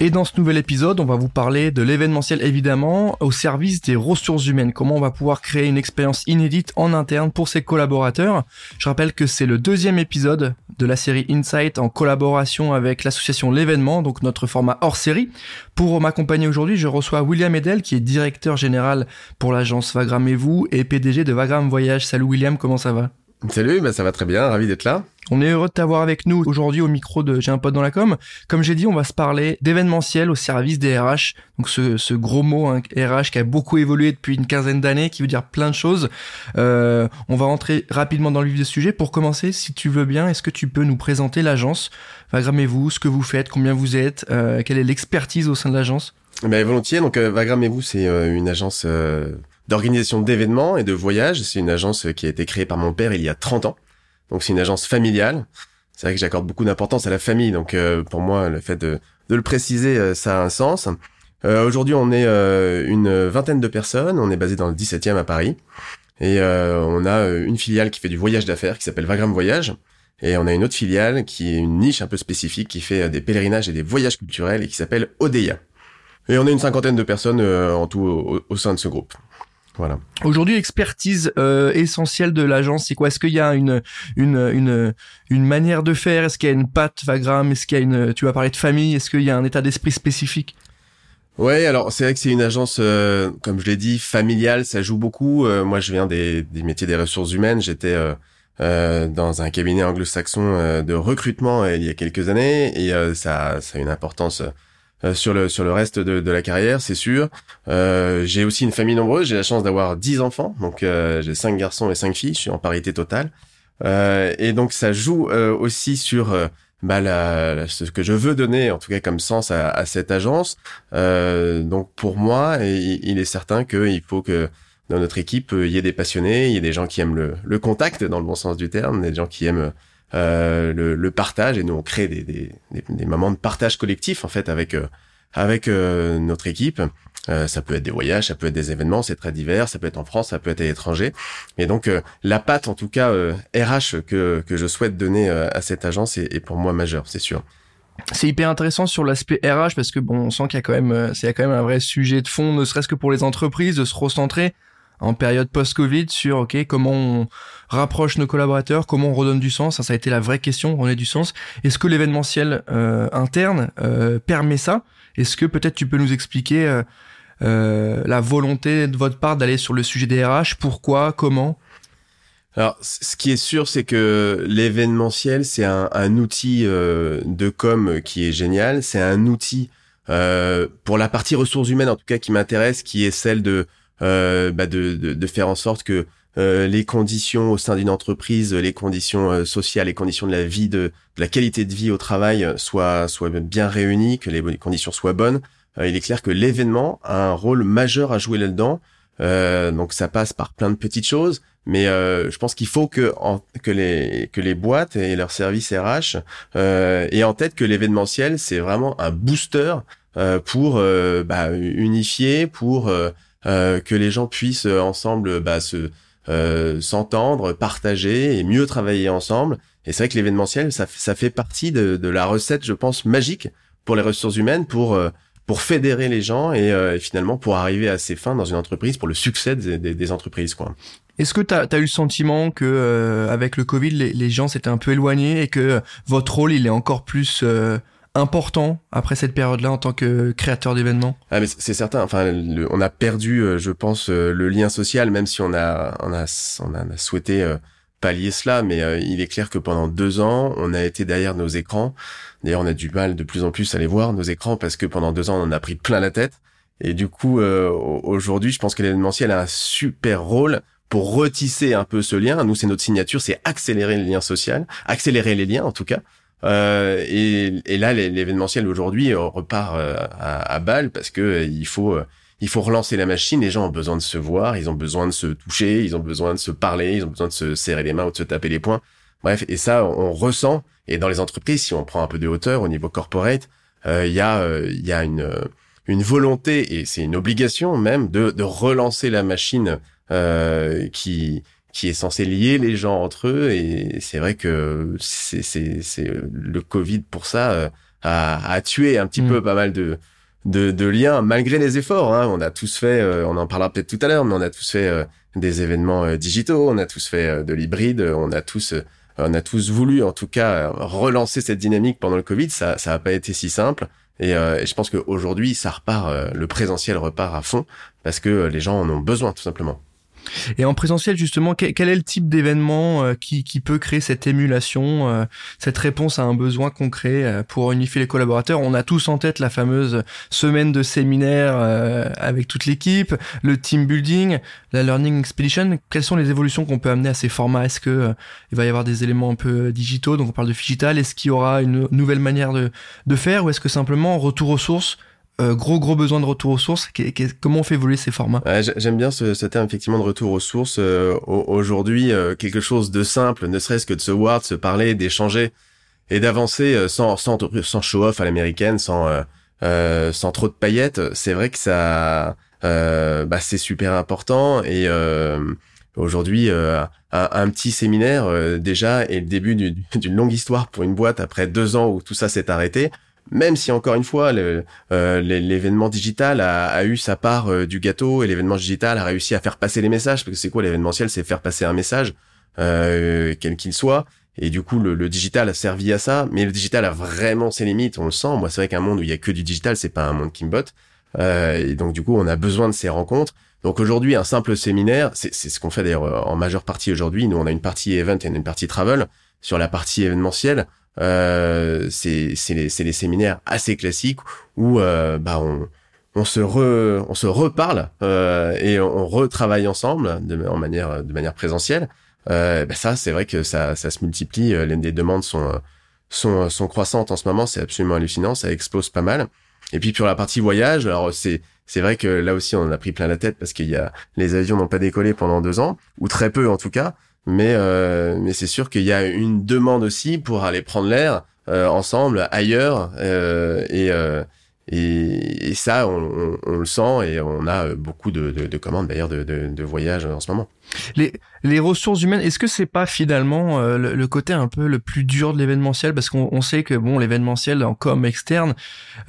Et dans ce nouvel épisode, on va vous parler de l'événementiel évidemment au service des ressources humaines. Comment on va pouvoir créer une expérience inédite en interne pour ses collaborateurs. Je rappelle que c'est le deuxième épisode de la série Insight en collaboration avec l'association L'événement, donc notre format hors série. Pour m'accompagner aujourd'hui, je reçois William Edel qui est directeur général pour l'agence Vagram et vous et PDG de Vagram Voyage. Salut William, comment ça va? Salut, bah ça va très bien, ravi d'être là. On est heureux de t'avoir avec nous aujourd'hui au micro de J'ai un pote dans la com. Comme j'ai dit, on va se parler d'événementiel au service des RH. Donc ce, gros mot hein, RH qui a beaucoup évolué depuis une quinzaine d'années, qui veut dire plein de choses. Euh, on va rentrer rapidement dans le vif du sujet. Pour commencer, si tu veux bien, est-ce que tu peux nous présenter l'agence? Vagrammez-vous, ce que vous faites, combien vous êtes, euh, quelle est l'expertise au sein de l'agence? Ben, Volontiers. Donc euh, Vagrammez-vous, c'est une agence d'organisation d'événements et de voyages. C'est une agence qui a été créée par mon père il y a 30 ans. Donc c'est une agence familiale. C'est vrai que j'accorde beaucoup d'importance à la famille, donc euh, pour moi le fait de, le préciser, euh, ça a un sens. Euh, Aujourd'hui on est euh, une vingtaine de personnes, on est basé dans le 17e à Paris, et on a une filiale qui fait du voyage d'affaires qui s'appelle Vagram Voyage, et on a une autre filiale qui est une niche un peu spécifique qui fait des pèlerinages et des voyages culturels et qui s'appelle Odeya. Et on est une cinquantaine de personnes en tout au sein de ce groupe. Voilà. Aujourd'hui, l'expertise euh, essentielle de l'agence, c'est quoi? Est-ce qu'il y a une, une, une, une manière de faire? Est-ce qu'il y a une patte Vagram? Est-ce qu'il y a une, tu vas parler de famille Est-ce qu'il y a un état d'esprit spécifique? Ouais, alors c'est vrai que c'est une agence, euh, comme je l'ai dit, familiale, ça joue beaucoup. Euh, moi, je viens des, des métiers des ressources humaines. J'étais euh, dans un cabinet anglo-saxon de recrutement il y a quelques années, et ça, ça a une importance euh, sur le sur le reste de, de la carrière, c'est sûr. Euh, j'ai aussi une famille nombreuse. J'ai la chance d'avoir dix enfants, donc euh, j'ai cinq garçons et cinq filles. Je suis en parité totale, euh, et donc ça joue euh, aussi sur bah, la, ce que je veux donner, en tout cas comme sens à, à cette agence. donc pour moi, il, il est certain qu'il faut que dans notre équipe, il y ait des passionnés, il y ait des gens qui aiment le, le contact dans le bon sens du terme, des gens qui aiment euh, le, le, partage et nous on crée des, des, des, moments de partage collectif en fait avec euh, avec euh, notre équipe. ça peut être des voyages, ça peut être des événements, c'est très divers, ça peut être en France, ça peut être à l'étranger. Et donc la patte en tout cas RH que que je souhaite donner à cette agence est, est pour moi majeure, c'est sûr. C'est hyper intéressant sur l'aspect RH parce que bon, on sent qu'il y a quand même, c'est quand même un vrai sujet de fond, ne serait-ce que pour les entreprises, de se recentrer en période post-Covid sur ok comment on rapproche nos collaborateurs, comment on redonne du sens. Ça, a été la vraie question, redonner du sens. Est-ce que l'événementiel euh, interne euh, permet ça? Est-ce que peut-être tu peux nous expliquer euh, euh la volonté de votre part d'aller sur le sujet des RH Pourquoi? Comment? Alors, ce qui est sûr, c'est que l'événementiel, c'est un, un, outil euh, de com qui est génial. C'est un outil euh, pour la partie ressources humaines, en tout cas, qui m'intéresse, qui est celle de euh, bah de, de, de, faire en sorte que euh, les conditions au sein d'une entreprise, les conditions euh, sociales, les conditions de la vie, de, de, la qualité de vie au travail soient, soient bien réunies, que les conditions soient bonnes. il est clair que l'événement a un rôle majeur à jouer là-dedans. donc ça passe par plein de petites choses, mais je pense qu'il faut que, que, les, que les boîtes et leurs services RH aient en tête que l'événementiel, c'est vraiment un booster pour bah, unifier, pour euh, que les gens puissent euh, ensemble bah, se euh, s'entendre, partager et mieux travailler ensemble. Et c'est vrai que l'événementiel, ça, ça fait partie de, de, la recette, je pense, magique pour les ressources humaines, pour pour fédérer les gens et, et, finalement pour arriver à ses fins dans une entreprise, pour le succès des, des, des entreprises, quoi. Est-ce que tu as, eu le sentiment que avec le Covid, les, les gens s'étaient un peu éloignés et que votre rôle, il est encore plus important après cette période-là en tant que créateur d'événements? Ah mais c'est certain. Enfin, on a perdu, euh, je pense, euh, le lien social, même si on a on a on a souhaité euh, pallier cela, mais il est clair que pendant deux ans, on a été derrière nos écrans. D'ailleurs, on a du mal de plus en plus à les voir nos écrans parce que pendant deux ans, on en a pris plein la tête. Et du coup, aujourd'hui, je pense que l'événementiel a un super rôle pour retisser un peu ce lien. Nous, c'est notre signature, c'est accélérer le lien social, accélérer les liens en tout cas. Euh, et, et, là, l'événementiel aujourd'hui repart euh, à, à balle parce que euh, il faut euh, il faut relancer la machine. Les gens ont besoin de se voir, ils ont besoin de se toucher, ils ont besoin de se parler, ils ont besoin de se serrer les mains ou de se taper les poings. Bref, et ça, on ressent. Et dans les entreprises, si on prend un peu de hauteur au niveau corporate, il y a il y a une une volonté et c'est une obligation même de, de relancer la machine euh, qui qui est censée lier les gens entre eux et c'est vrai que c'est c'est c'est le Covid pour ça euh, a, a tué un petit mm. peu pas mal de de, de liens malgré les efforts. Hein. On a tous fait, euh, on en parlera peut-être tout à l'heure, mais on a tous fait euh, des événements digitaux, on a tous fait de l'hybride, on a tous on a tous voulu en tout cas relancer cette dynamique pendant le Covid. Ça ça a pas été si simple. Et, et, je pense qu'aujourd'hui, ça repart, le présentiel repart à fond parce que les gens en ont besoin tout simplement. Et en présentiel, justement, quel, est le type d'événement euh, qui, peut créer cette émulation, euh, cette réponse à un besoin concret euh, pour unifier les collaborateurs? On a tous en tête la fameuse semaine de séminaire avec toute l'équipe, le team building, la learning expedition. Quelles sont les évolutions qu'on peut amener à ces formats? Est-ce que il va y avoir des éléments un peu digitaux? Donc on parle de digital. Est-ce qu'il y aura une nouvelle manière de faire? Ou est-ce que simplement retour aux sources euh, gros gros besoin de retour aux sources. comment on fait évoluer ces formats? J'aime bien ce, terme effectivement de retour aux sources. Euh, aujourd'hui, euh, quelque chose de simple, ne serait-ce que de se voir, de se parler, d'échanger et d'avancer sans, sans sans show off à l'américaine, sans sans trop de paillettes. C'est vrai que ça, bah, c'est super important et Aujourd'hui, un, un, petit séminaire déjà est le début d'une longue histoire pour une boîte après deux ans où tout ça s'est arrêté même si encore une fois euh, l'événement digital a, eu sa part euh, du gâteau et l'événement digital a réussi à faire passer les messages parce que c'est quoi l'événementiel? C'est faire passer un message euh, quel qu'il soit. Et du coup le, digital a servi à ça. Mais le digital a vraiment ses limites on le sent. Moi c'est vrai qu'un monde où il y a que du digital c'est pas un monde qui me botte. Et donc du coup on a besoin de ces rencontres. Donc aujourd'hui un simple séminaire c'est ce qu'on fait d'ailleurs en majeure partie aujourd'hui. Nous on a une partie event et une partie travel sur la partie événementielle euh, c'est les, les séminaires assez classiques où euh, bah on, on se re, on se reparle euh, et on retravaille ensemble de, en manière de manière présentielle. Euh, bah ça, c'est vrai que ça, ça se multiplie. Les, les demandes sont, sont sont croissantes en ce moment. C'est absolument hallucinant. Ça explose pas mal. Et puis pour la partie voyage, alors c'est c'est vrai que là aussi on en a pris plein la tête parce qu'il y a les avions n'ont pas décollé pendant deux ans ou très peu en tout cas. Mais, euh, mais c'est sûr qu'il y a une demande aussi pour aller prendre l'air euh, ensemble ailleurs euh, et, et, et ça on, on, le sent et on a beaucoup de, de, de commandes d'ailleurs de, de, voyages en ce moment. Les, les ressources humaines, est-ce que c'est pas finalement euh, le, le, côté un peu le plus dur de l'événementiel? Parce qu'on sait que bon l'événementiel en com externe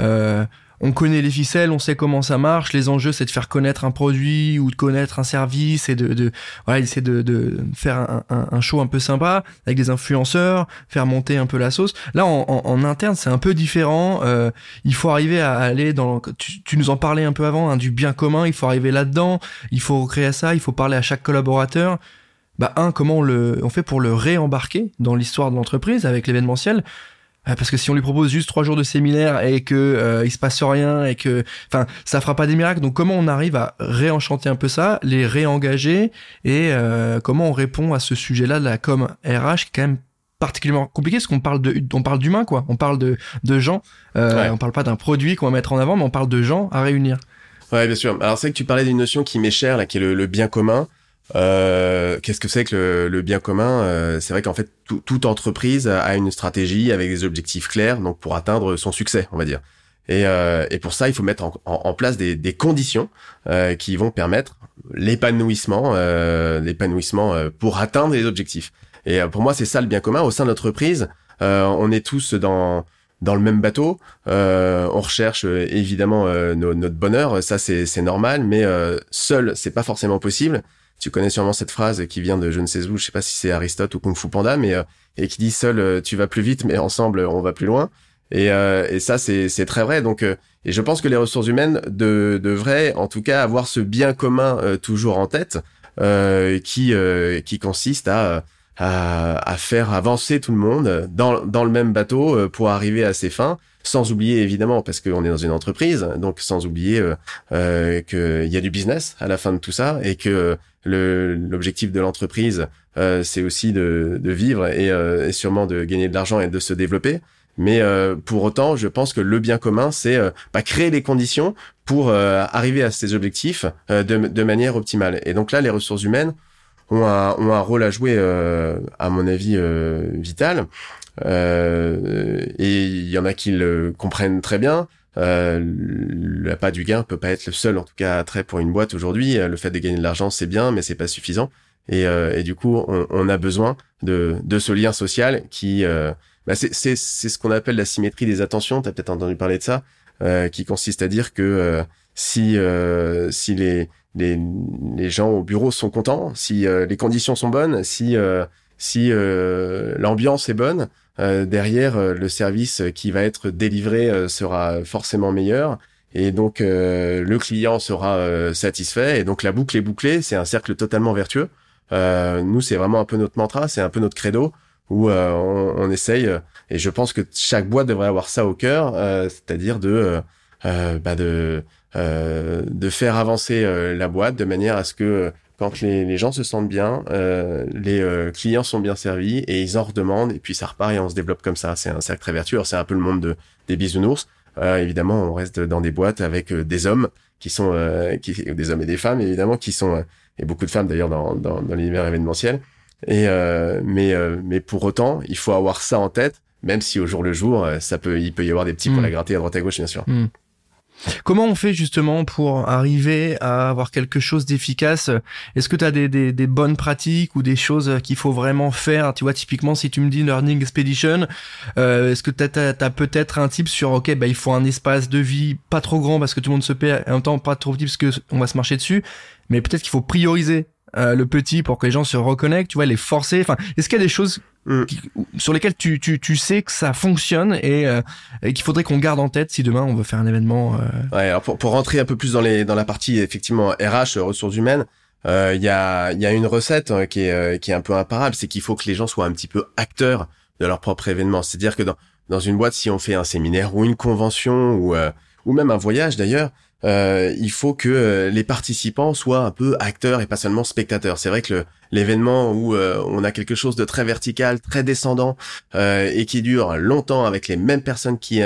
euh, on connaît les ficelles, on sait comment ça marche. Les enjeux, c'est de faire connaître un produit ou de connaître un service et de, de voilà, essayer de, de faire un, un, show un peu sympa avec des influenceurs, faire monter un peu la sauce. Là, en, en, interne, c'est un peu différent. Euh, il faut arriver à aller dans. Tu, tu nous en parlais un peu avant, hein, du bien commun. Il faut arriver là-dedans. Il faut créer ça. Il faut parler à chaque collaborateur. Bah un, comment on le, on fait pour le réembarquer dans l'histoire de l'entreprise avec l'événementiel parce que si on lui propose juste trois jours de séminaire et que euh, il se passe rien et que enfin ça fera pas des miracles. Donc comment on arrive à réenchanter un peu ça les réengager et euh, comment on répond à ce sujet là de la com RH qui est quand même particulièrement compliqué parce qu'on parle de on parle d'humain quoi. On parle de de gens. Euh, on parle pas d'un produit qu'on va mettre en avant mais on parle de gens à réunir. Ouais bien sûr. Alors c'est que tu parlais d'une notion qui m'est chère là qui est le bien commun euh, Qu'est-ce que c'est que le, le, bien commun euh, C'est vrai qu'en fait, toute entreprise a une stratégie avec des objectifs clairs, donc pour atteindre son succès, on va dire. Et, euh, et pour ça, il faut mettre en, en, place des, des conditions euh, qui vont permettre l'épanouissement, euh, l'épanouissement pour atteindre les objectifs. Et pour moi, c'est ça le bien commun au sein de l'entreprise. on est tous dans dans le même bateau. on recherche évidemment notre bonheur, ça c'est normal, mais seul c'est pas forcément possible. Tu connais sûrement cette phrase qui vient de je ne sais où, je sais pas si c'est Aristote ou Kung Fu Panda, mais euh, et qui dit seul euh, tu vas plus vite, mais ensemble on va plus loin. Et, euh, et ça c'est très vrai. Donc et je pense que les ressources humaines de, devraient en tout cas avoir ce bien commun toujours en tête, qui qui consiste à à, faire avancer tout le monde dans, dans le même bateau pour arriver à ses fins, sans oublier évidemment, parce qu'on est dans une entreprise, donc sans oublier euh, qu'il y a du business à la fin de tout ça et que l'objectif de l'entreprise, euh, c'est aussi de, de vivre et, euh, sûrement de gagner de l'argent et de se développer. Mais euh, pour autant, je pense que le bien commun, c'est euh, bah, créer les conditions pour euh, arriver à ces objectifs de, de, manière optimale. Et donc là, les ressources humaines ont un, un rôle à jouer, à mon avis, vital. et il y en a qui le comprennent très bien. Euh, le pas du gain peut pas être le seul, en tout cas, attrait pour une boîte aujourd'hui. Le fait de gagner de l'argent, c'est bien, mais c'est pas suffisant. Et, et, du coup, on, on, a besoin de, de ce lien social qui, bah c'est, c'est, c'est ce qu'on appelle la symétrie des attentions. T'as peut-être entendu parler de ça, qui consiste à dire que si si les les, gens au bureau sont contents, si les conditions sont bonnes, si si euh, l'ambiance est bonne, euh, derrière euh, le service qui va être délivré sera forcément meilleur et donc le client sera satisfait et donc la boucle est bouclée. C'est un cercle totalement vertueux. nous, c'est vraiment un peu notre mantra, c'est un peu notre credo où on, on, essaye et je pense que chaque boîte devrait avoir ça au cœur, c'est-à-dire de bah de de faire avancer la boîte de manière à ce que quand les, les, gens se sentent bien, euh, les euh, clients sont bien servis et ils en redemandent et puis ça repart et on se développe comme ça. C'est un cercle très vertueux. C'est un peu le monde de, des bisounours. Euh, évidemment, on reste dans des boîtes avec euh, des hommes qui sont euh, qui, des hommes et des femmes évidemment qui sont et beaucoup de femmes d'ailleurs dans, dans, dans l'univers événementiel. Et mais mais pour autant, il faut avoir ça en tête, même si au jour le jour, ça peut il peut y avoir des petits pour la mmh. gratter à droite à gauche bien sûr. Mmh. Comment on fait justement pour arriver à avoir quelque chose d'efficace? Est-ce que tu as des, des, des, bonnes pratiques ou des choses qu'il faut vraiment faire? Tu vois, typiquement, si tu me dis Learning Expedition, euh, est-ce que tu as, peut-être un type sur, ok, bah, il faut un espace de vie pas trop grand parce que tout le monde se paie, et en même temps pas trop petit parce que on va se marcher dessus, mais peut-être qu'il faut prioriser euh, le petit pour que les gens se reconnectent, tu vois, les forcer. Enfin, est-ce qu'il y a des choses mm. sur lesquelles tu, tu, tu sais que ça fonctionne et, euh, et qu'il faudrait qu'on garde en tête si demain on veut faire un événement euh... Ouais, alors pour, pour rentrer un peu plus dans les dans la partie effectivement RH ressources humaines, euh, il y a il y a une recette hein, qui est qui est un peu imparable, c'est qu'il faut que les gens soient un petit peu acteurs de leur propre événement. C'est-à-dire que dans dans une boîte, si on fait un séminaire ou une convention ou ou même un voyage d'ailleurs, euh, il faut que euh, les participants soient un peu acteurs et pas seulement spectateurs. C'est vrai que l'événement où euh, on a quelque chose de très vertical, très descendant et qui dure longtemps avec les mêmes personnes qui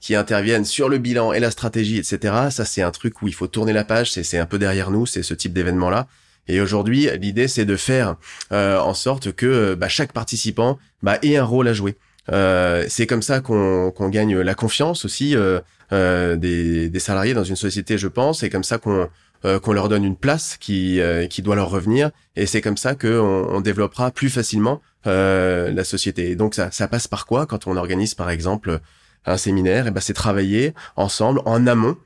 qui interviennent sur le bilan et la stratégie, etc. Ça, c'est un truc où il faut tourner la page. C'est un peu derrière nous, c'est ce type d'événement-là. Et aujourd'hui, l'idée, c'est de faire en sorte que bah, chaque participant bah, ait un rôle à jouer. C'est comme ça qu'on gagne la confiance aussi euh, des, des, salariés dans une société, je pense. C'est comme ça qu'on euh, leur donne une place qui euh, qui doit leur revenir, et c'est comme ça qu'on on développera plus facilement la société. Donc ça, ça passe par quoi quand on organise par exemple un séminaire? Et eh ben c'est travailler ensemble en amont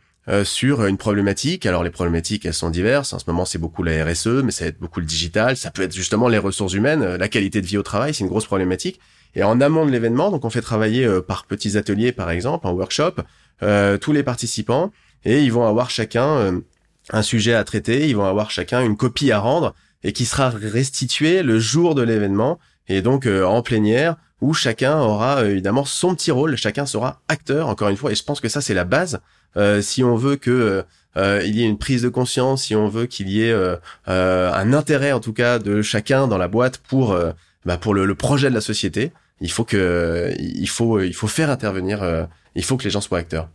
sur une problématique. Alors les problématiques, elles sont diverses. En ce moment, c'est beaucoup la RSE, mais ça va être beaucoup le digital. Ça peut être justement les ressources humaines, la qualité de vie au travail, c'est une grosse problématique. Et en amont de l'événement, donc on fait travailler par petits ateliers, par exemple, en workshop, euh, tous les participants et ils vont avoir chacun euh, un sujet à traiter, ils vont avoir chacun une copie à rendre et qui sera restituée le jour de l'événement et donc euh, en plénière où chacun aura évidemment son petit rôle, chacun sera acteur encore une fois et je pense que ça c'est la base si on veut que il y ait une prise de conscience, si on veut qu'il y ait un intérêt en tout cas de chacun dans la boîte pour bah, pour le, le, projet de la société, il faut que il faut il faut faire intervenir il faut que les gens soient acteurs.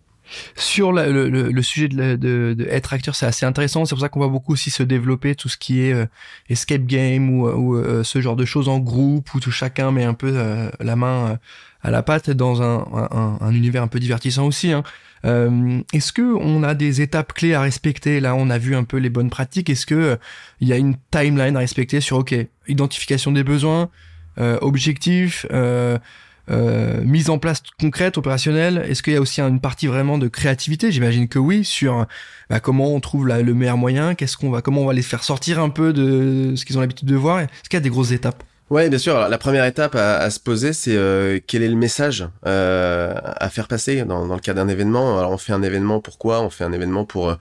Sur le, le, le, sujet de, de, de, être acteur, c'est assez intéressant. C'est pour ça qu'on voit beaucoup aussi se développer tout ce qui est euh, escape game ou, ou euh, ce genre de choses en groupe où tout chacun met un peu euh, la main à la pâte dans un, un, un, univers un peu divertissant aussi. Hein. Est-ce que on a des étapes clés à respecter? Là, on a vu un peu les bonnes pratiques. Est-ce que il y a une timeline à respecter sur OK, identification des besoins, objectifs. Euh, mise en place concrète, opérationnelle? Est-ce qu'il y a aussi une partie vraiment de créativité? J'imagine que oui, sur bah, comment on trouve le meilleur moyen, qu'est-ce qu'on va, comment on va les faire sortir un peu de ce qu'ils ont l'habitude de voir? Est-ce qu'il y a des grosses étapes? Ouais, bien sûr. Alors, la première étape à, à se poser, c'est euh, quel est le message euh, à faire passer dans, dans le cas d'un événement. Alors, on fait un événement pourquoi On fait un événement pour euh,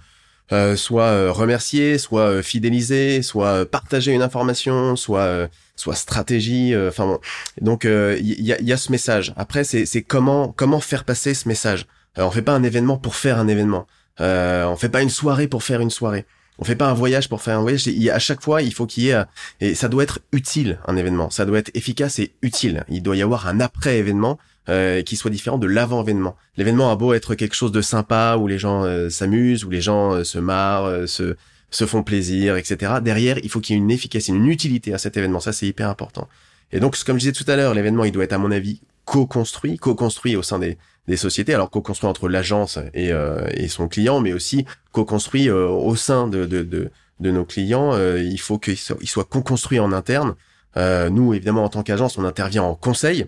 euh, soit euh, remercier, soit euh, fidéliser, soit partager une information, soit soit stratégie. Enfin bon. donc il y a, y, a, ce message. Après c'est comment comment faire passer ce message? on fait pas un événement pour faire un événement. On fait pas une soirée pour faire une soirée. On fait pas un voyage pour faire un voyage. Il, à chaque fois, il faut qu'il y ait et ça doit être utile un événement. Ça doit être efficace et utile. Il doit y avoir un après événement euh, qui soit différent de l'avant-événement. L'événement a beau être quelque chose de sympa où les gens euh, s'amusent, où les gens euh, se marrent, euh, se se font plaisir, etc. Derrière, il faut qu'il y ait une efficacité, une utilité à cet événement. Ça, c'est hyper important. Et donc, comme je disais tout à l'heure, l'événement, il doit être, à mon avis, co-construit, co-construit au sein des, des sociétés. Alors co-construit entre l'agence et, euh, et son client, mais aussi co-construit euh, au sein de, de, de, de nos clients. Euh, il faut qu'il soit, il soit co-construit en interne. nous, évidemment, en tant qu'agence, on intervient en conseil,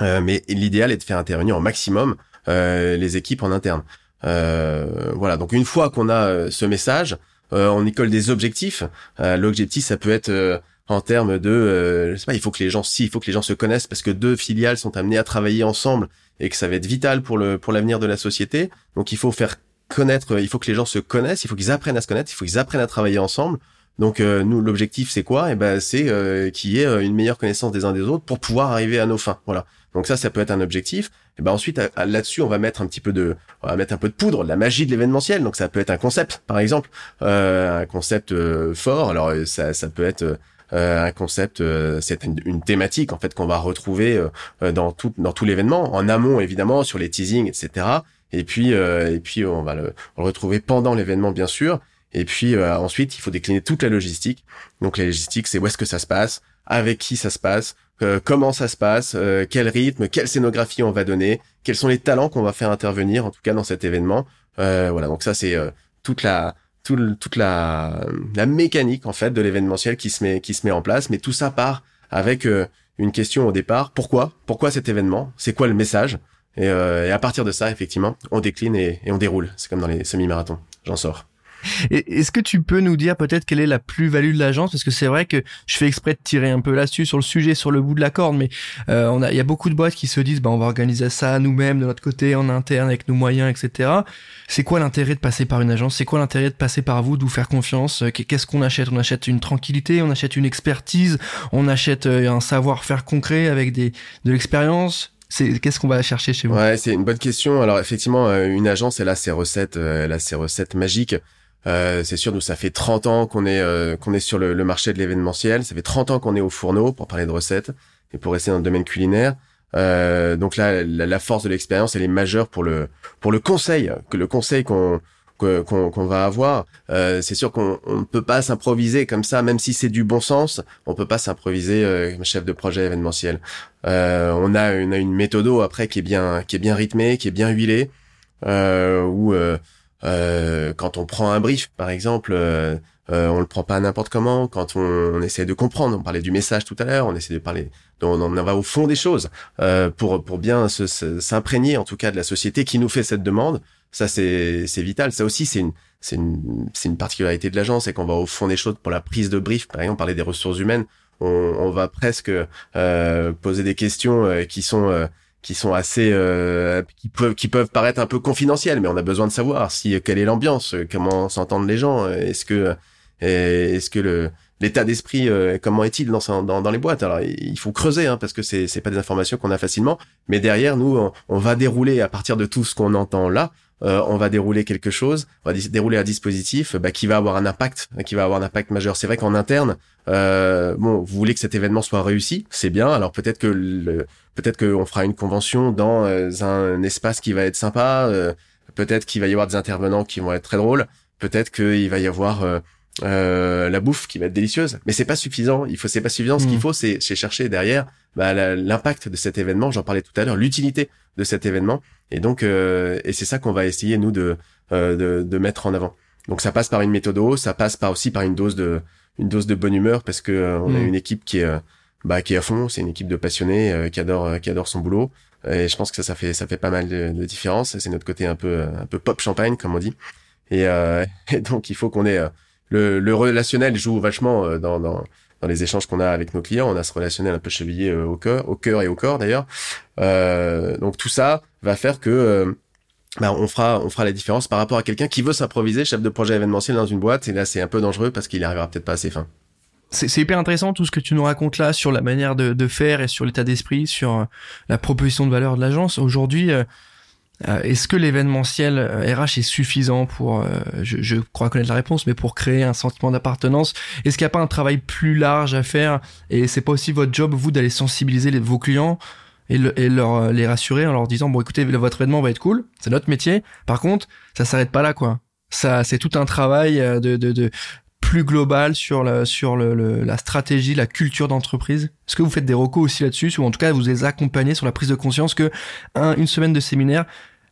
mais l'idéal est de faire intervenir au maximum les équipes en interne. voilà. Donc une fois qu'on a ce message, on y colle des objectifs. L'objectif, ça peut être en termes de, euh, je sais pas, il faut que les gens, si, il faut que les gens se connaissent parce que deux filiales sont amenées à travailler ensemble et que ça va être vital pour le pour l'avenir de la société. Donc il faut faire connaître, il faut que les gens se connaissent, il faut qu'ils apprennent à se connaître, il faut qu'ils apprennent à travailler ensemble. Donc euh, nous, l'objectif c'est quoi? Eh ben c'est euh, qu'il y ait euh, une meilleure connaissance des uns des autres pour pouvoir arriver à nos fins. Voilà. Donc ça, ça peut être un objectif. Et eh ben ensuite là-dessus, on va mettre un petit peu de, on va mettre un peu de poudre, de la magie de l'événementiel. Donc ça peut être un concept, par exemple, un concept fort. Alors ça, ça peut être euh, un concept, euh, c'est une, thématique en fait qu'on va retrouver euh, dans tout dans tout l'événement, en amont évidemment sur les teasings, etc. Et puis et puis on va le, retrouver pendant l'événement bien sûr. Et puis ensuite, il faut décliner toute la logistique. Donc la logistique, c'est où est-ce que ça se passe, avec qui ça se passe, comment ça se passe, quel rythme, quelle scénographie on va donner, quels sont les talents qu'on va faire intervenir, en tout cas dans cet événement. voilà, donc ça c'est toute la toute la, la mécanique en fait de l'événementiel qui se met qui se met en place. Mais tout ça part avec euh, une question au départ pourquoi? Pourquoi cet événement? C'est quoi le message? Et, euh, et, à partir de ça, effectivement, on décline et on déroule. C'est comme dans les semi-marathons. J'en sors. Est-ce que tu peux nous dire peut-être quelle est la plus-value de l'agence? Parce que c'est vrai que je fais exprès de tirer un peu là-dessus sur le sujet, sur le bout de la corde, mais euh, on a, il y a beaucoup de boîtes qui se disent, bah, on va organiser ça nous-mêmes de notre côté, en interne, avec nos moyens, etc. C'est quoi l'intérêt de passer par une agence? C'est quoi l'intérêt de passer par vous, de vous faire confiance? Qu'est-ce qu'on achète? On achète une tranquillité, on achète une expertise, on achète euh, un savoir-faire concret avec des de l'expérience? Qu'est-ce qu'on va chercher chez vous? Ouais, c'est une bonne question. Alors effectivement, euh, une agence, elle a ses recettes, elle a ses recettes magiques. Euh, c'est sûr, nous, ça fait 30 ans qu'on est, euh, qu'on est sur le, marché de l'événementiel. Ça fait 30 ans qu'on est au fourneau pour parler de recettes et pour rester dans le domaine culinaire. Euh, donc là, la, force de l'expérience, elle est majeure pour le, pour le conseil, que le conseil qu'on, qu'on va avoir. c'est sûr qu'on ne peut pas s'improviser comme ça, même si c'est du bon sens. On peut pas s'improviser comme chef de projet événementiel. on a une, une méthodo après qui est bien, qui est bien rythmée, qui est bien huilée, où euh, quand on prend un brief, par exemple, euh, euh, on le prend pas n'importe comment. Quand on, on, essaie de comprendre, on parlait du message tout à l'heure, on essaie de parler, on en va au fond des choses euh, pour pour bien s'imprégner en tout cas de la société qui nous fait cette demande. Ça c'est c'est vital. Ça aussi c'est une c'est une c'est une particularité de l'agence, c'est qu'on va au fond des choses pour la prise de brief. Par exemple, on parlait des ressources humaines. On, on va presque euh, poser des questions qui sont qui sont assez euh, qui peuvent qui peuvent paraître un peu confidentielles mais on a besoin de savoir si quelle est l'ambiance comment s'entendent les gens est-ce que est-ce que le l'état d'esprit euh, comment est-il dans, dans, dans les boîtes? Alors il faut creuser hein, parce que c'est c'est pas des informations qu'on a facilement mais derrière nous on, va dérouler à partir de tout ce qu'on entend là euh, on va dérouler quelque chose, on va dérouler un dispositif bah, qui va avoir un impact, qui va avoir un impact majeur. C'est vrai qu'en interne, euh, bon, vous voulez que cet événement soit réussi, c'est bien. Alors peut-être que le, peut-être qu'on fera une convention dans euh, un espace qui va être sympa. Euh, peut-être qu'il va y avoir des intervenants qui vont être très drôles. Peut-être qu'il va y avoir euh, la bouffe qui va être délicieuse. Mais c'est pas suffisant. Il faut, c'est pas suffisant. Ce qu'il mmh. faut, c'est, chercher derrière bah, l'impact de cet événement. J'en parlais tout à l'heure, l'utilité de cet événement. Et donc, et c'est ça qu'on va essayer nous de, de, de mettre en avant. Donc ça passe par une méthode, ça passe par aussi par une dose de une dose de bonne humeur parce que on a mmh. une équipe qui est bah, qui est à fond. C'est une équipe de passionnés euh, qui adore euh, qui adore son boulot. Et je pense que ça, ça fait ça fait pas mal de, de différence. C'est notre côté un peu un peu pop champagne comme on dit. Et, euh, et donc il faut qu'on ait le, le relationnel joue vachement dans, dans dans les échanges qu'on a avec nos clients, on a ce relationnel un peu chevillé au cœur, au cœur et au corps d'ailleurs. Euh, donc tout ça va faire que bah, on fera on fera la différence par rapport à quelqu'un qui veut s'improviser chef de projet événementiel dans une boîte. Et là, c'est un peu dangereux parce qu'il arrivera peut-être pas assez fin c'est hyper intéressant tout ce que tu nous racontes là sur la manière de, de faire et sur l'état d'esprit, sur euh, la proposition de valeur de l'agence. Aujourd'hui, euh, euh, est-ce que l'événementiel RH est suffisant pour, je, je, crois connaître la réponse, mais pour créer un sentiment d'appartenance? Est-ce qu'il n'y a pas un travail plus large à faire Et c'est pas aussi votre job, vous, d'aller sensibiliser vos clients et, et, leur les rassurer en leur disant bon écoutez votre événement va être cool, c'est notre métier. Par contre, ça s'arrête pas là quoi. Ça c'est tout un travail de, de, de plus global sur la, sur le, la stratégie, la culture d'entreprise Est-ce que vous faites des recos aussi là-dessus, ou en tout cas vous les accompagnez sur la prise de conscience que une semaine de séminaire,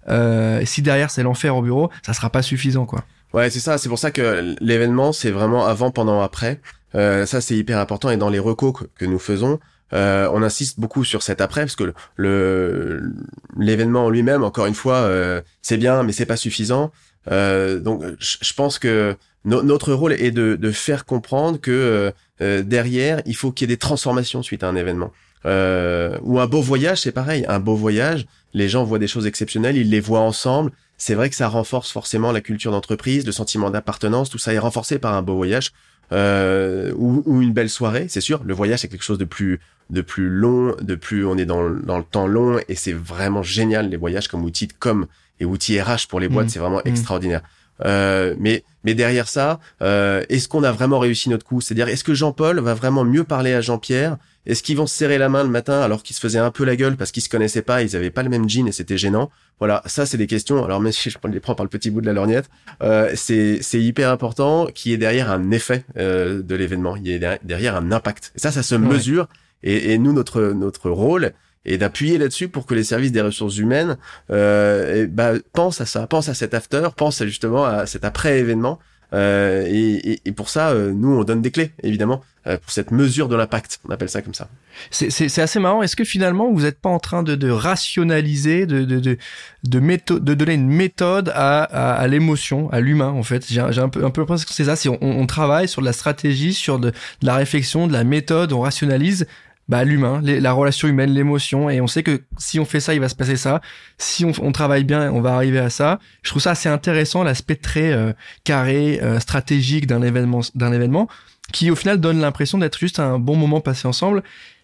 euh, si derrière c'est l'enfer au bureau, ça sera pas suffisant, quoi. Ouais, c'est ça. C'est pour ça que l'événement, c'est vraiment avant, pendant, après. Euh, ça, c'est hyper important. Et dans les recos que, nous faisons, euh, on insiste beaucoup sur cet après parce que le l'événement en lui-même, encore une fois, euh, c'est bien, mais c'est pas suffisant. Euh, donc, je pense que notre rôle est de, de faire comprendre que euh, derrière, il faut qu'il y ait des transformations suite à un événement. ou un beau voyage, c'est pareil. Un beau voyage, les gens voient des choses exceptionnelles, ils les voient ensemble. C'est vrai que ça renforce forcément la culture d'entreprise, le sentiment d'appartenance, tout ça est renforcé par un beau voyage euh, ou, ou, une belle soirée, c'est sûr. Le voyage c'est quelque chose de plus de plus long, de plus on est dans, dans le temps long et c'est vraiment génial les voyages comme outil de com et outil RH pour les boîtes, mmh. c'est vraiment mmh. extraordinaire. Euh, mais mais derrière ça, euh, est-ce qu'on a vraiment réussi notre coup? C'est-à-dire, est-ce que Jean-Paul va vraiment mieux parler à Jean-Pierre? Est-ce qu'ils vont se serrer la main le matin alors qu'ils se faisaient un peu la gueule parce qu'ils se connaissaient pas, ils avaient pas le même jean et c'était gênant? Voilà, ça c'est des questions. Alors même si je les prends par le petit bout de la lorgnette, euh, c'est c'est hyper important qu'il y ait derrière un effet euh, de l'événement, il y ait derrière un impact. Et ça, ça se mesure. Et, et nous, notre notre rôle, et d'appuyer là-dessus pour que les services des ressources humaines euh, bah, pensent à ça, pensent à cet after, pensent justement à cet après-événement. Euh, et, et, pour ça, euh, nous, on donne des clés, évidemment, euh, pour cette mesure de l'impact. On appelle ça comme ça. C'est assez marrant. Est-ce que finalement, vous n'êtes pas en train de, de rationaliser, de, de, de, de, méthode, de donner une méthode à, à, à l'émotion, à l'humain, en fait? J'ai un peu, un peu l'impression que c'est ça. On, on, travaille sur de la stratégie, sur de, de la réflexion, de la méthode, on rationalise bah, l'humain, la relation humaine, l'émotion. Et on sait que si on fait ça, il va se passer ça. Si on, on travaille bien, on va arriver à ça. Je trouve ça assez intéressant, l'aspect très euh, carré, euh, stratégique d'un événement, d'un événement, qui au final donne l'impression d'être juste un bon moment passé ensemble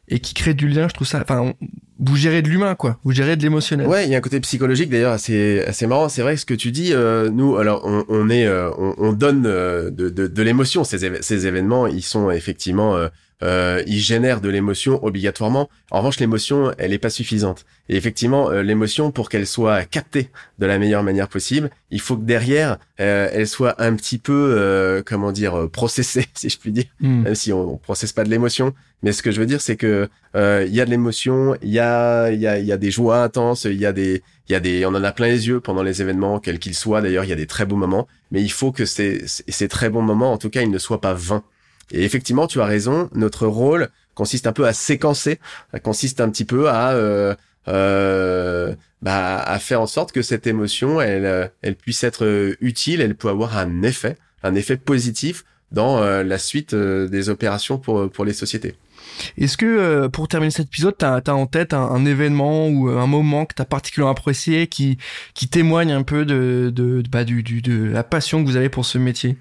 et qui crée du lien. Je trouve ça. Enfin, vous gérez de l'humain, quoi. Vous gérez de l'émotionnel. Ouais, il y a un côté psychologique d'ailleurs assez assez marrant. C'est vrai ce que tu dis. Euh, nous, alors, on, on est, on, on, donne de, de, de l'émotion. Ces, ces événements, ils sont effectivement euh, il génère de l'émotion obligatoirement. En revanche, l'émotion, elle n'est pas suffisante. Et effectivement, euh, l'émotion, pour qu'elle soit captée de la meilleure manière possible, il faut que derrière, euh, elle soit un petit peu, euh, comment dire, processée, si je puis dire, hmm. même si on, on processe pas de l'émotion. Mais ce que je veux dire, c'est que il y a de l'émotion, il y a, il y a, il y a des joies intenses, il y a des, il y a des, on en a plein les yeux pendant les événements, quels qu'ils soient. D'ailleurs, il y a des très beaux moments, mais il faut que ces, ces très bons moments, en tout cas, ils ne soient pas vains. Et effectivement, tu as raison, notre rôle consiste un peu à séquencer, consiste un petit peu à euh, euh, bah, à faire en sorte que cette émotion, elle, euh, elle puisse être utile, elle peut avoir un effet, un effet positif dans la suite des opérations pour pour les sociétés. Est-ce que pour terminer cet épisode, tu as, en tête un, événement ou un moment que tu as particulièrement apprécié qui qui témoigne un peu de de, bah, du, du, de la passion que vous avez pour ce métier?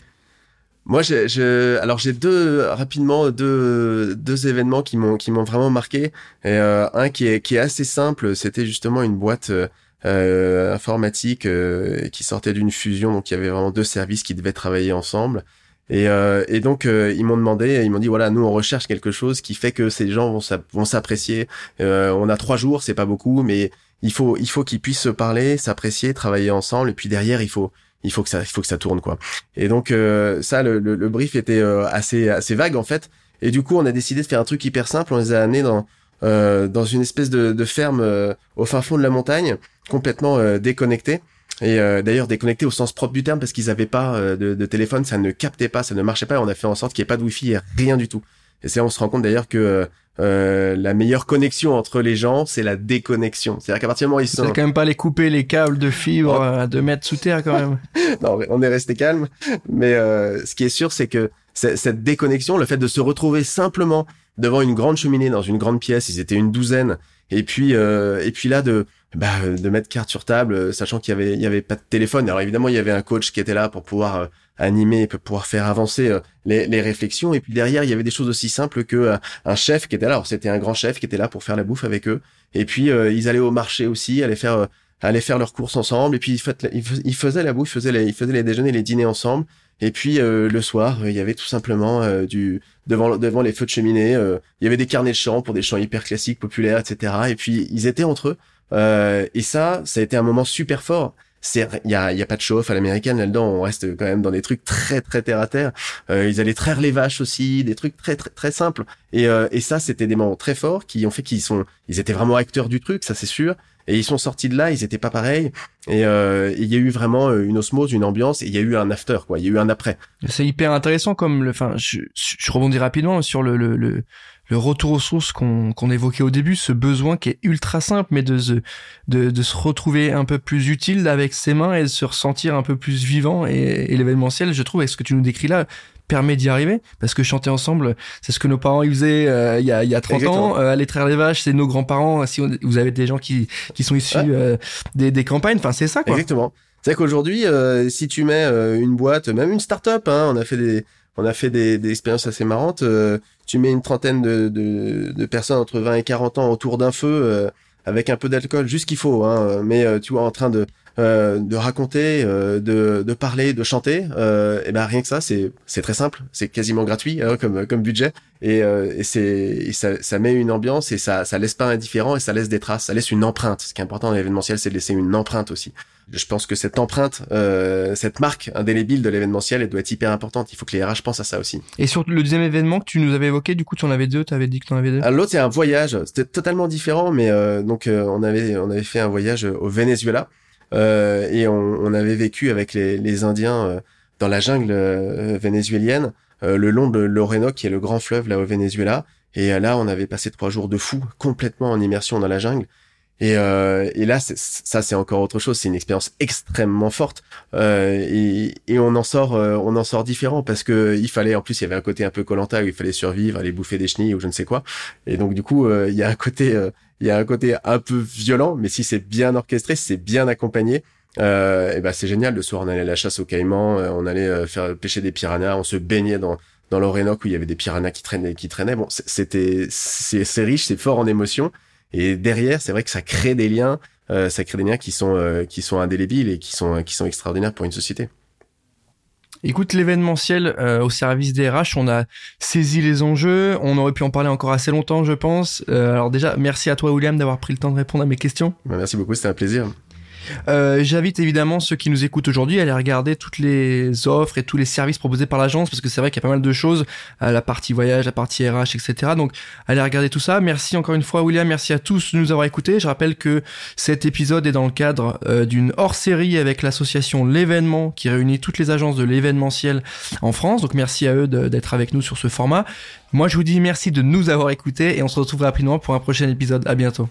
Moi, je, alors j'ai deux rapidement deux deux événements qui m'ont qui m'ont vraiment marqué. Et, euh, un qui est qui est assez simple, c'était justement une boîte euh, euh informatique euh, qui sortait d'une fusion, donc il y avait vraiment deux services qui devaient travailler ensemble. Et, euh, et donc ils m'ont demandé, ils m'ont dit voilà, nous on recherche quelque chose qui fait que ces gens vont s'apprécier. on a trois jours, c'est pas beaucoup, mais il faut il faut qu'ils puissent se parler, s'apprécier, travailler ensemble. Et puis derrière, il faut il faut que ça, il faut que ça tourne quoi. Et donc euh, ça, le, le, brief était euh, assez assez vague en fait. Et du coup, on a décidé de faire un truc hyper simple. On les a amenés dans euh, dans une espèce de, de ferme au fin fond de la montagne, complètement déconnectés. Et d'ailleurs déconnectés au sens propre du terme parce qu'ils avaient pas de, de, téléphone, ça ne captait pas, ça ne marchait pas. Et on a fait en sorte qu'il n'y ait pas de wifi, rien du tout. Et c'est on se rend compte d'ailleurs que euh, la meilleure connexion entre les gens, c'est la déconnexion. C'est-à-dire qu'à partir du moment où ils sont... quand même pas les couper les câbles de fibre oh. à deux mètres sous terre quand même. non, on est resté calme. Mais euh, ce qui est sûr, c'est que cette déconnexion, le fait de se retrouver simplement devant une grande cheminée dans une grande pièce, ils étaient une douzaine, et puis euh, et puis là de bah, de mettre carte sur table, sachant qu'il y avait il y avait pas de téléphone. Alors évidemment, il y avait un coach qui était là pour pouvoir animer pour pouvoir faire avancer euh, les, les, réflexions. Et puis derrière, il y avait des choses aussi simples que euh, un chef qui était là. Alors c'était un grand chef qui était là pour faire la bouffe avec eux. Et puis euh, ils allaient au marché aussi, allaient faire allaient faire leurs courses ensemble. Et puis ils, faisaient la bouffe, ils faisaient les, ils faisaient les déjeuners, les dîners ensemble. Et puis le soir, il y avait tout simplement du devant devant les feux de cheminée, il y avait des carnets de chants pour des chants hyper classiques, populaires, etc. Et puis ils étaient entre eux. et ça, ça a été un moment super fort c'est il y a, y a pas de chauffe à l'américaine là-dedans. On reste quand même dans des trucs très très terre à terre. Euh, ils allaient traire les vaches aussi, des trucs très très très simples. Et, euh, et ça, c'était des moments très forts qui ont fait qu'ils sont, ils étaient vraiment acteurs du truc, ça c'est sûr. Et ils sont sortis de là, ils étaient pas pareils. Et euh, il y a eu vraiment une osmose, une ambiance. Et il y a eu un after, quoi. Il y a eu un après. C'est hyper intéressant comme le. Enfin, je, je rebondis rapidement sur le, le, le le retour aux sources qu'on évoquait au début, ce besoin qui est ultra simple, mais de, de, de, se retrouver un peu plus utile avec ses mains et de se ressentir un peu plus vivant. Et, l'événementiel, je trouve, avec ce que tu nous décris là, permet d'y arriver. Parce que chanter ensemble c'est ce que nos parents ils faisaient euh, il y a il y a 30 ans euh, aller traire les vaches c'est nos grands-parents si vous avez des gens qui qui sont issus euh, des, des campagnes enfin c'est ça quoi. Exactement. C'est qu'aujourd'hui si tu mets une boîte même une start-up hein, on a fait des on a fait des, des expériences assez marrantes. Euh, tu mets une trentaine de, de, de, personnes entre 20 et 40 ans autour d'un feu euh, avec un peu d'alcool, juste qu'il faut. Hein, mais euh, tu vois, en train de de raconter, de, de parler, de chanter, et ben rien que ça, c'est c'est très simple, c'est quasiment gratuit hein, comme comme budget, et, et c'est ça, ça met une ambiance et ça ça laisse pas indifférent et ça laisse des traces, ça laisse une empreinte. Ce qui est important dans l'événementiel, c'est de laisser une empreinte aussi je pense que cette empreinte, euh, cette marque indélébile de l'événementiel, elle doit être hyper importante. Il faut que les RH pensent à ça aussi. Et sur le deuxième événement que tu nous avais évoqué, du coup, tu en avais deux, tu avais dit que tu en avais deux? Ah, l'autre, c'est un voyage. C'était totalement différent, mais euh, donc euh, on avait on avait fait un voyage au Venezuela et on, on, avait vécu avec les, les Indiens dans la jungle vénézuélienne le long de l'Orénoque, qui est le grand fleuve là au Venezuela. Et là, on avait passé trois jours de fou, complètement en immersion dans la jungle. Et, euh, et là, ça c'est encore autre chose. C'est une expérience extrêmement forte euh, et, et, on en sort, euh, on en sort différent parce que il fallait, en plus, il y avait un côté un peu colanta où il fallait survivre, aller bouffer des chenilles ou je ne sais quoi. Et donc du coup, euh, il y a un côté, euh, il y a un côté un peu violent, mais si c'est bien orchestré, si c'est bien accompagné. et ben c'est génial. Le soir, on allait à la chasse aux caïmans, on allait faire pêcher des piranhas, on se baignait dans dans l'Orénoque où il y avait des piranhas qui traînaient, qui traînaient. Bon, c'était c'est riche, c'est fort en émotions. Et derrière, c'est vrai que ça crée des liens, euh, ça crée des liens qui sont euh, qui sont indélébiles et qui sont qui sont extraordinaires pour une société. Écoute, l'événementiel euh, au service des RH, on a saisi les enjeux. On aurait pu en parler encore assez longtemps, je pense. alors déjà, merci à toi, William, d'avoir pris le temps de répondre à mes questions. Bah, merci beaucoup, c'était un plaisir. Euh, j'invite évidemment ceux qui nous écoutent aujourd'hui à aller regarder toutes les offres et tous les services proposés par l'agence parce que c'est vrai qu'il y a pas mal de choses, euh, la partie voyage, la partie RH, etc. Donc allez regarder tout ça. Merci encore une fois William, merci à tous de nous avoir écoutés. Je rappelle que cet épisode est dans le cadre euh, d'une hors-série avec l'association L'événement qui réunit toutes les agences de l'événementiel en France. Donc merci à eux d'être avec nous sur ce format. Moi je vous dis merci de nous avoir écoutés et on se retrouve rapidement pour un prochain épisode. À bientôt.